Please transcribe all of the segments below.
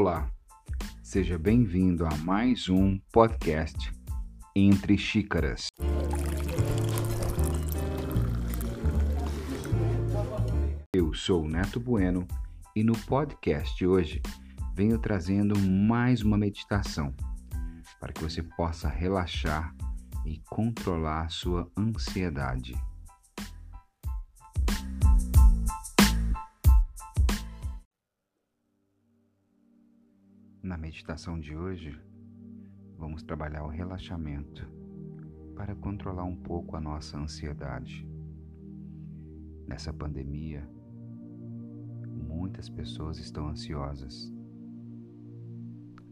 Olá, seja bem-vindo a mais um podcast Entre Xícaras. Eu sou o Neto Bueno e no podcast de hoje venho trazendo mais uma meditação para que você possa relaxar e controlar a sua ansiedade. Na meditação de hoje, vamos trabalhar o relaxamento para controlar um pouco a nossa ansiedade. Nessa pandemia, muitas pessoas estão ansiosas.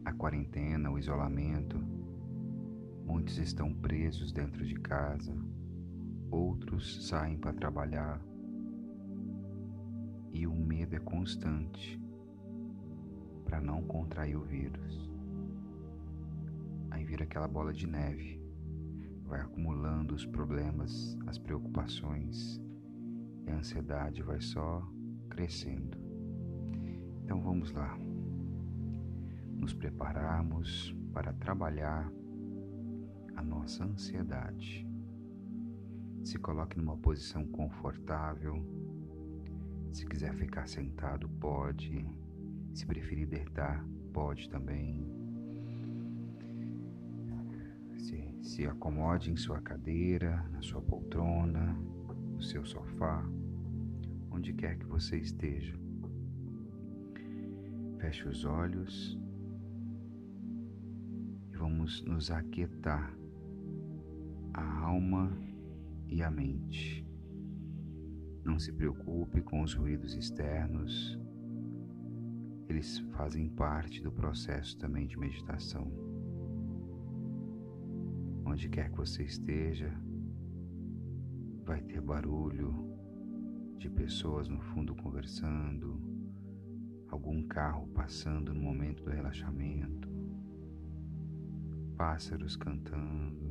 A quarentena, o isolamento, muitos estão presos dentro de casa, outros saem para trabalhar e o medo é constante para não contrair o vírus. Aí vira aquela bola de neve, vai acumulando os problemas, as preocupações e a ansiedade vai só crescendo. Então vamos lá. Nos prepararmos para trabalhar a nossa ansiedade. Se coloque numa posição confortável. Se quiser ficar sentado, pode. Se preferir deitar, pode também. Se, se acomode em sua cadeira, na sua poltrona, no seu sofá, onde quer que você esteja. Feche os olhos e vamos nos aquietar a alma e a mente. Não se preocupe com os ruídos externos, eles fazem parte do processo também de meditação. Onde quer que você esteja, vai ter barulho de pessoas no fundo conversando, algum carro passando no momento do relaxamento, pássaros cantando.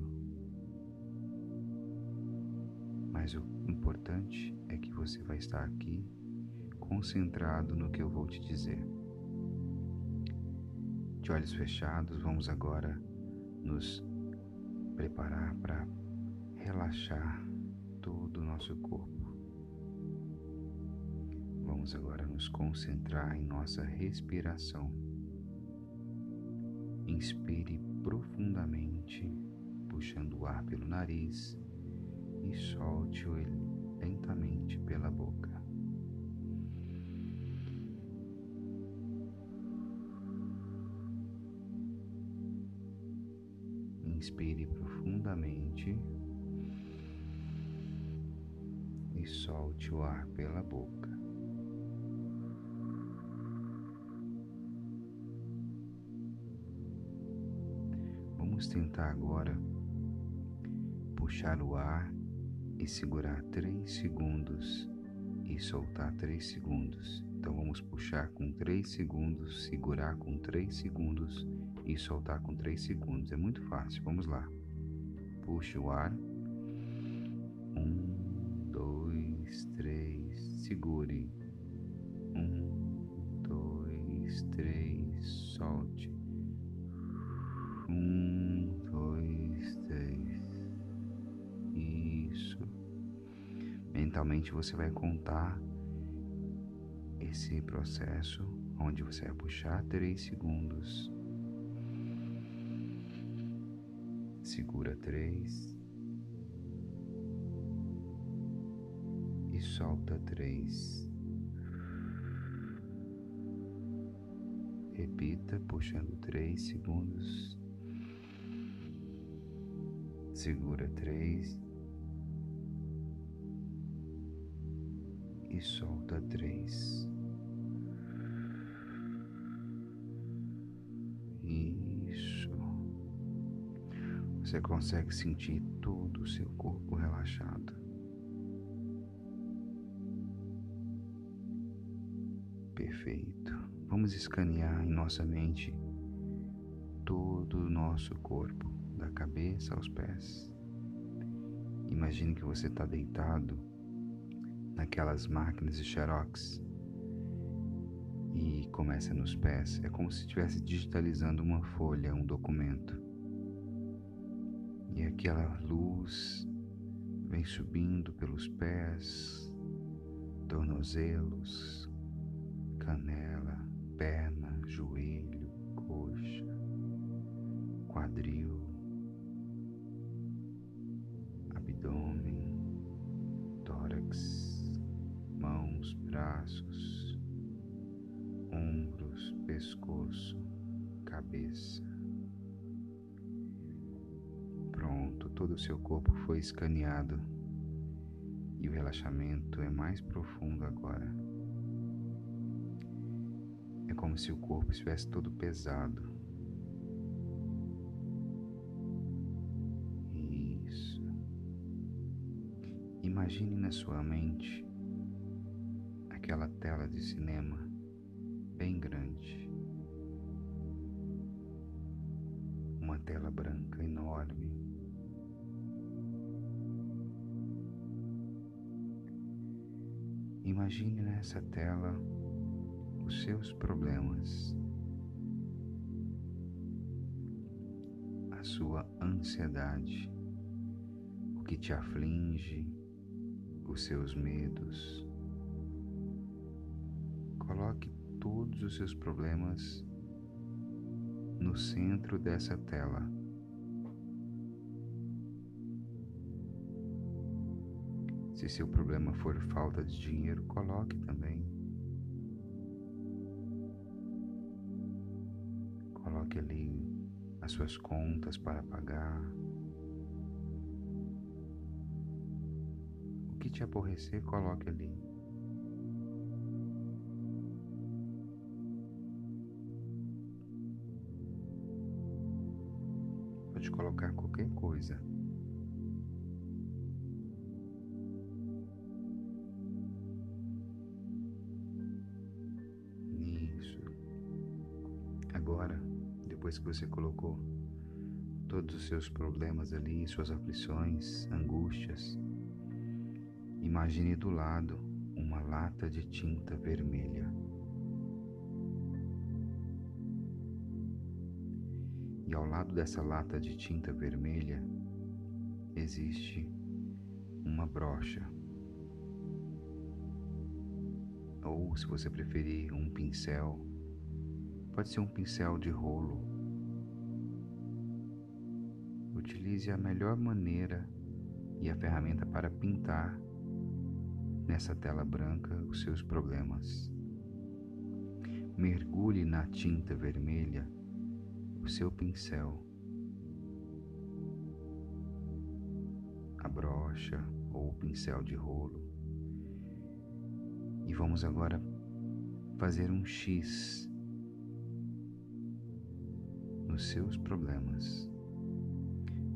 Mas o importante é que você vai estar aqui concentrado no que eu vou te dizer. De olhos fechados, vamos agora nos preparar para relaxar todo o nosso corpo. Vamos agora nos concentrar em nossa respiração. Inspire profundamente, puxando o ar pelo nariz e solte-o lentamente pela boca. Inspire profundamente e solte o ar pela boca. Vamos tentar agora puxar o ar e segurar 3 segundos e soltar 3 segundos. Então vamos puxar com 3 segundos, segurar com 3 segundos e soltar com 3 segundos. É muito fácil. Vamos lá. Puxe o ar. Um, dois, três. Segure. Um, dois, três. Solte. Um, dois, três. Isso. Mentalmente você vai contar esse processo onde você vai puxar 3 segundos segura três e solta três. Repita, puxando três segundos. Segura três e solta três. Você consegue sentir todo o seu corpo relaxado. Perfeito. Vamos escanear em nossa mente todo o nosso corpo, da cabeça aos pés. Imagine que você está deitado naquelas máquinas de xerox e começa nos pés. É como se estivesse digitalizando uma folha, um documento. E aquela luz vem subindo pelos pés, tornozelos, canela, perna, joelho, coxa, quadril, abdômen, tórax, mãos, braços, ombros, pescoço, cabeça. Todo o seu corpo foi escaneado e o relaxamento é mais profundo agora. É como se o corpo estivesse todo pesado. Isso. Imagine na sua mente aquela tela de cinema bem grande. Uma tela branca enorme. Imagine nessa tela os seus problemas, a sua ansiedade, o que te aflige, os seus medos. Coloque todos os seus problemas no centro dessa tela. Se seu problema for falta de dinheiro, coloque também. Coloque ali as suas contas para pagar. O que te aborrecer, coloque ali. Pode colocar qualquer coisa. Agora, depois que você colocou todos os seus problemas ali, suas aflições, angústias, imagine do lado uma lata de tinta vermelha. E ao lado dessa lata de tinta vermelha existe uma brocha. Ou, se você preferir, um pincel Pode ser um pincel de rolo. Utilize a melhor maneira e a ferramenta para pintar nessa tela branca os seus problemas. Mergulhe na tinta vermelha o seu pincel, a brocha ou o pincel de rolo. E vamos agora fazer um X seus problemas.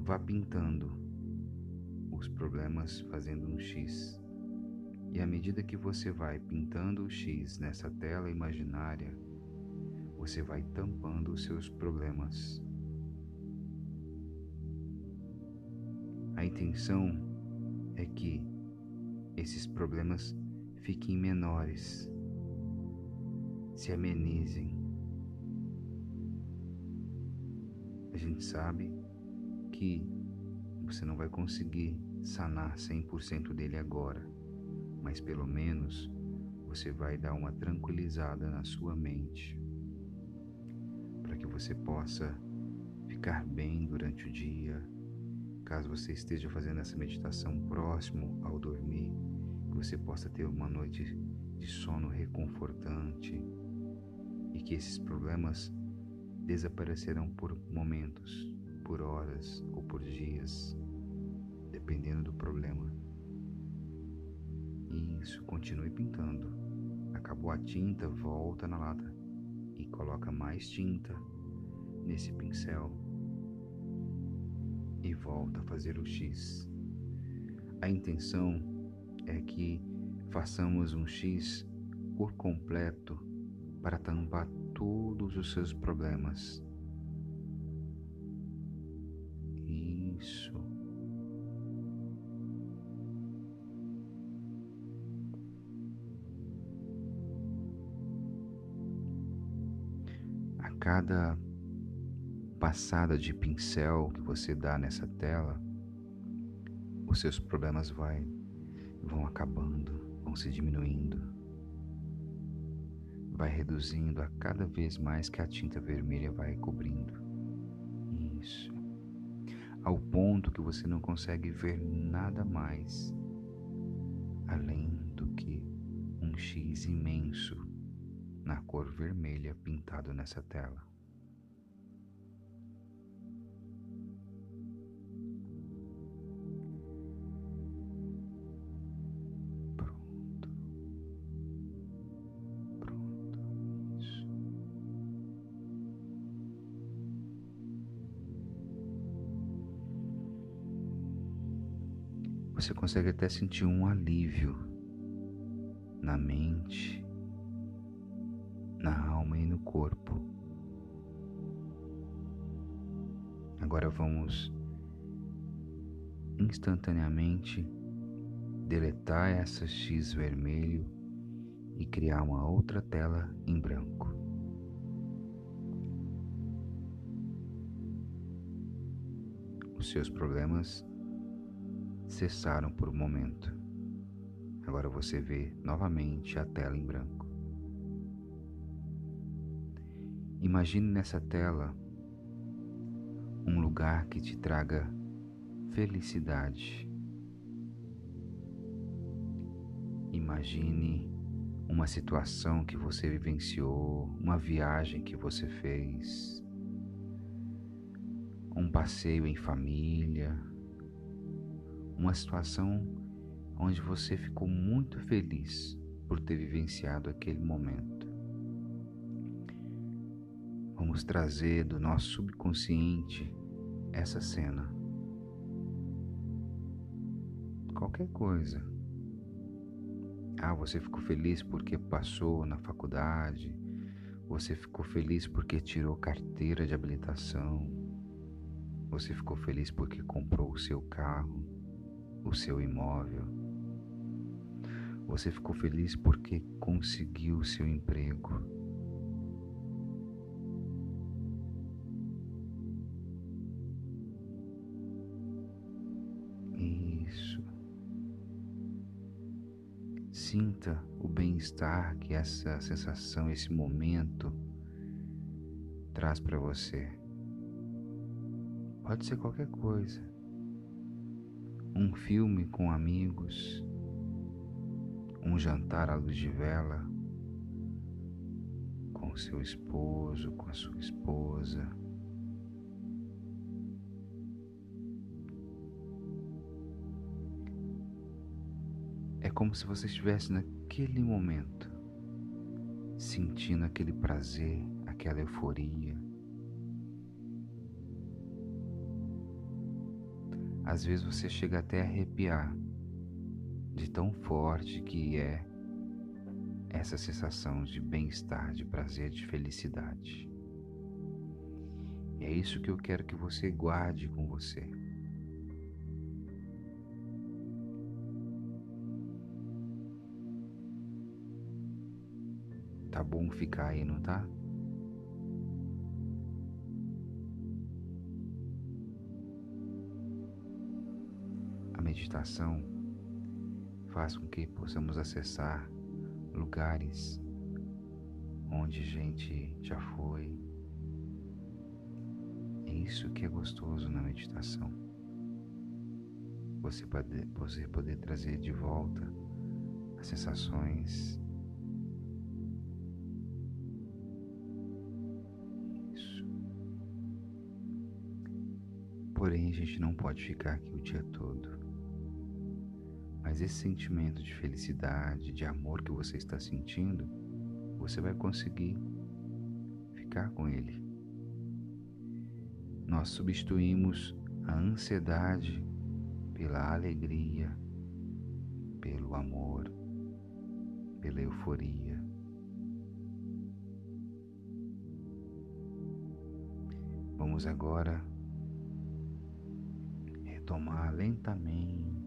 Vá pintando os problemas fazendo um X. E à medida que você vai pintando o X nessa tela imaginária, você vai tampando os seus problemas. A intenção é que esses problemas fiquem menores, se amenizem gente sabe que você não vai conseguir sanar 100% dele agora, mas pelo menos você vai dar uma tranquilizada na sua mente para que você possa ficar bem durante o dia. Caso você esteja fazendo essa meditação próximo ao dormir, que você possa ter uma noite de sono reconfortante e que esses problemas desaparecerão por momentos, por horas ou por dias, dependendo do problema. Isso, continue pintando. Acabou a tinta, volta na lata e coloca mais tinta nesse pincel e volta a fazer o X. A intenção é que façamos um X por completo para tampar todos os seus problemas. Isso. cada passada de pincel que você dá nessa tela, os seus problemas vai, vão acabando, vão se diminuindo, vai reduzindo a cada vez mais que a tinta vermelha vai cobrindo. Isso. Ao ponto que você não consegue ver nada mais além do que um X imenso na cor vermelha pintado nessa tela. Você consegue até sentir um alívio na mente, na alma e no corpo. Agora vamos instantaneamente deletar essa X vermelho e criar uma outra tela em branco. Os seus problemas cessaram por um momento. Agora você vê novamente a tela em branco. Imagine nessa tela um lugar que te traga felicidade. Imagine uma situação que você vivenciou, uma viagem que você fez, um passeio em família, uma situação onde você ficou muito feliz por ter vivenciado aquele momento. Vamos trazer do nosso subconsciente essa cena. Qualquer coisa. Ah, você ficou feliz porque passou na faculdade. Você ficou feliz porque tirou carteira de habilitação. Você ficou feliz porque comprou o seu carro o seu imóvel. Você ficou feliz porque conseguiu o seu emprego. Isso. Sinta o bem-estar que essa sensação, esse momento traz para você. Pode ser qualquer coisa um filme com amigos, um jantar à luz de vela. Com seu esposo, com a sua esposa. É como se você estivesse naquele momento, sentindo aquele prazer, aquela euforia Às vezes você chega até a arrepiar de tão forte que é essa sensação de bem-estar, de prazer, de felicidade. E é isso que eu quero que você guarde com você. Tá bom ficar aí, não tá? Meditação faz com que possamos acessar lugares onde gente já foi. É isso que é gostoso na meditação. Você poder, você poder trazer de volta as sensações. Isso. Porém, a gente não pode ficar aqui o dia todo. Mas esse sentimento de felicidade, de amor que você está sentindo, você vai conseguir ficar com ele. Nós substituímos a ansiedade pela alegria, pelo amor, pela euforia. Vamos agora retomar lentamente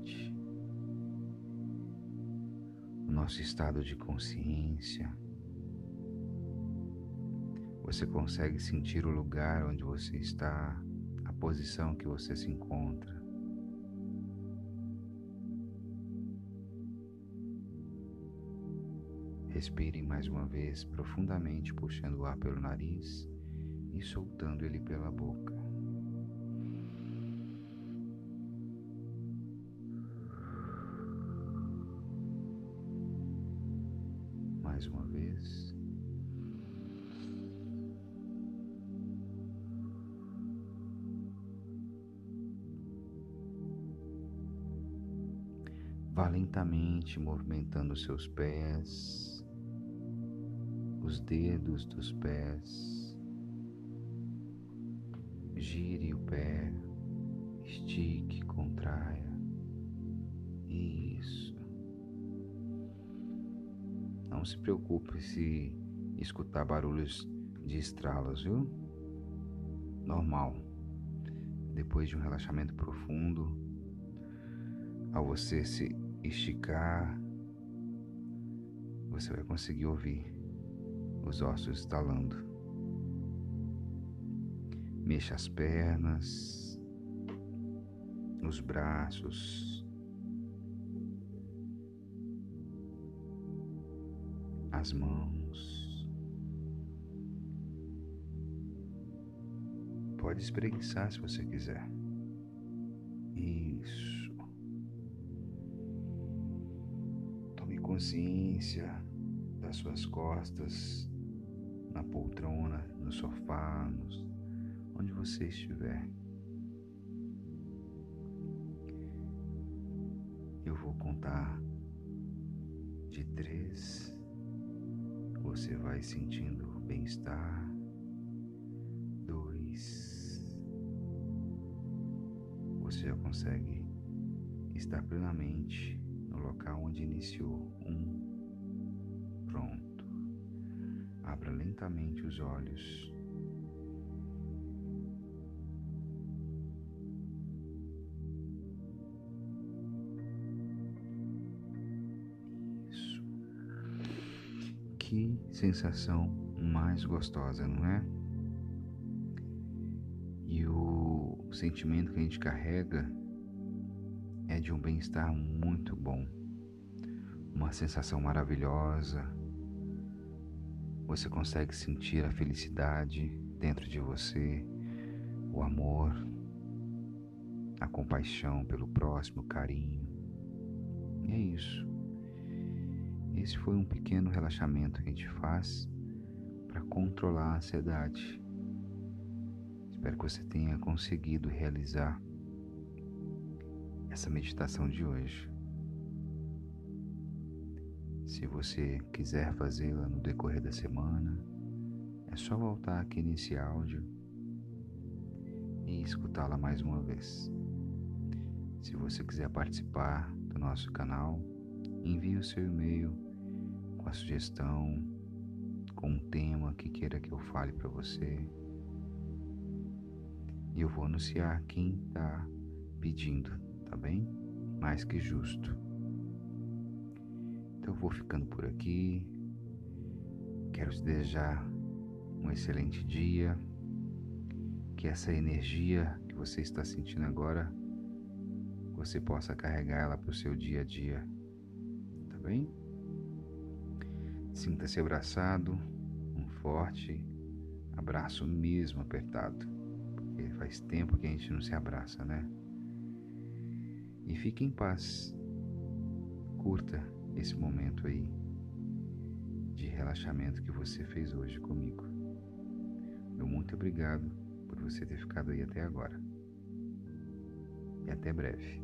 nosso estado de consciência. Você consegue sentir o lugar onde você está, a posição que você se encontra. Respire mais uma vez profundamente, puxando o ar pelo nariz e soltando ele pela boca. Vez. Vá lentamente movimentando seus pés os dedos dos pés. Gire o pé, Não se preocupe se escutar barulhos de estralos, viu? Normal. Depois de um relaxamento profundo, ao você se esticar, você vai conseguir ouvir os ossos estalando. Mexa as pernas, os braços, as mãos. Pode espreguiçar se você quiser. Isso. Tome consciência das suas costas na poltrona, no sofá, nos, onde você estiver. Eu vou contar de três. Você vai sentindo bem-estar. Dois. Você já consegue estar plenamente no local onde iniciou. Um. Abra lentamente os olhos. Sensação mais gostosa, não é? E o sentimento que a gente carrega é de um bem-estar muito bom, uma sensação maravilhosa você consegue sentir a felicidade dentro de você, o amor, a compaixão pelo próximo, o carinho. E é isso. Esse foi um pequeno relaxamento que a gente faz para controlar a ansiedade. Espero que você tenha conseguido realizar essa meditação de hoje. Se você quiser fazê-la no decorrer da semana, é só voltar aqui nesse áudio e escutá-la mais uma vez. Se você quiser participar do nosso canal, envie o seu e-mail com a sugestão, com um tema que queira que eu fale para você. E eu vou anunciar quem está pedindo, tá bem? Mais que justo. Então eu vou ficando por aqui. Quero te desejar um excelente dia. Que essa energia que você está sentindo agora, você possa carregar ela para o seu dia a dia. Bem? Sinta-se abraçado, um forte abraço mesmo apertado. Porque faz tempo que a gente não se abraça, né? E fique em paz. Curta esse momento aí de relaxamento que você fez hoje comigo. Meu muito obrigado por você ter ficado aí até agora. E até breve.